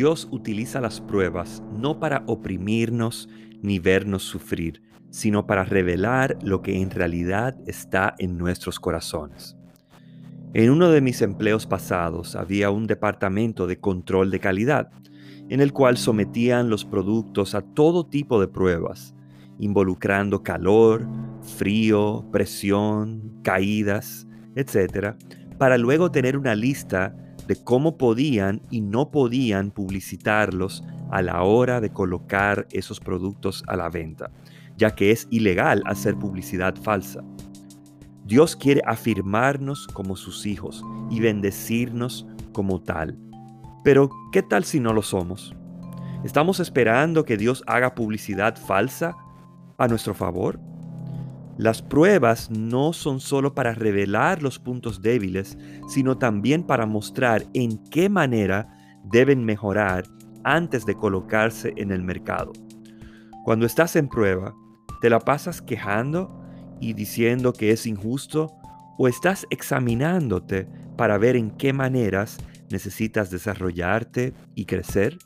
Dios utiliza las pruebas no para oprimirnos ni vernos sufrir, sino para revelar lo que en realidad está en nuestros corazones. En uno de mis empleos pasados había un departamento de control de calidad, en el cual sometían los productos a todo tipo de pruebas, involucrando calor, frío, presión, caídas, etc., para luego tener una lista de cómo podían y no podían publicitarlos a la hora de colocar esos productos a la venta, ya que es ilegal hacer publicidad falsa. Dios quiere afirmarnos como sus hijos y bendecirnos como tal. Pero, ¿qué tal si no lo somos? ¿Estamos esperando que Dios haga publicidad falsa a nuestro favor? Las pruebas no son solo para revelar los puntos débiles, sino también para mostrar en qué manera deben mejorar antes de colocarse en el mercado. Cuando estás en prueba, ¿te la pasas quejando y diciendo que es injusto o estás examinándote para ver en qué maneras necesitas desarrollarte y crecer?